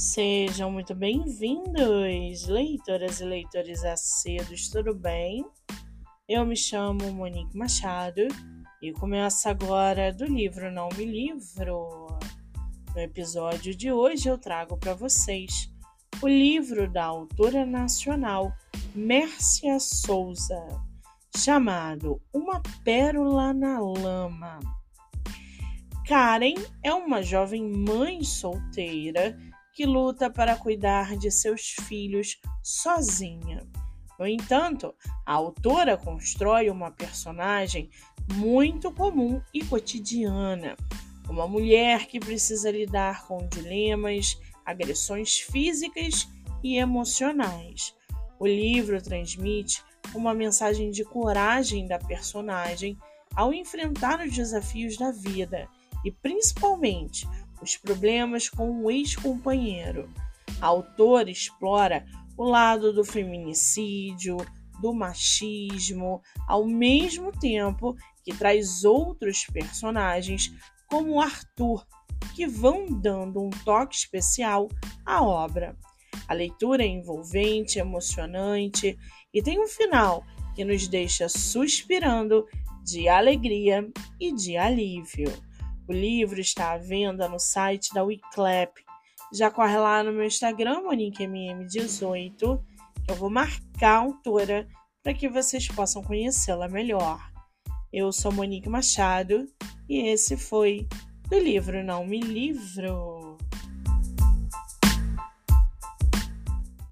Sejam muito bem-vindos, leitoras e leitores acedos, tudo bem? Eu me chamo Monique Machado e começo agora do livro Não Me Livro. No episódio de hoje eu trago para vocês o livro da autora nacional Mércia Souza, chamado Uma Pérola na Lama. Karen é uma jovem mãe solteira que luta para cuidar de seus filhos sozinha. No entanto, a autora constrói uma personagem muito comum e cotidiana, uma mulher que precisa lidar com dilemas, agressões físicas e emocionais. O livro transmite uma mensagem de coragem da personagem ao enfrentar os desafios da vida e, principalmente, os problemas com o ex-companheiro. A autora explora o lado do feminicídio, do machismo, ao mesmo tempo que traz outros personagens, como Arthur, que vão dando um toque especial à obra. A leitura é envolvente, emocionante e tem um final que nos deixa suspirando de alegria e de alívio. O livro está à venda no site da Wiclap. Já corre lá no meu Instagram, MoniqueMM18, que eu vou marcar a autora para que vocês possam conhecê-la melhor. Eu sou Monique Machado e esse foi do livro Não Me Livro.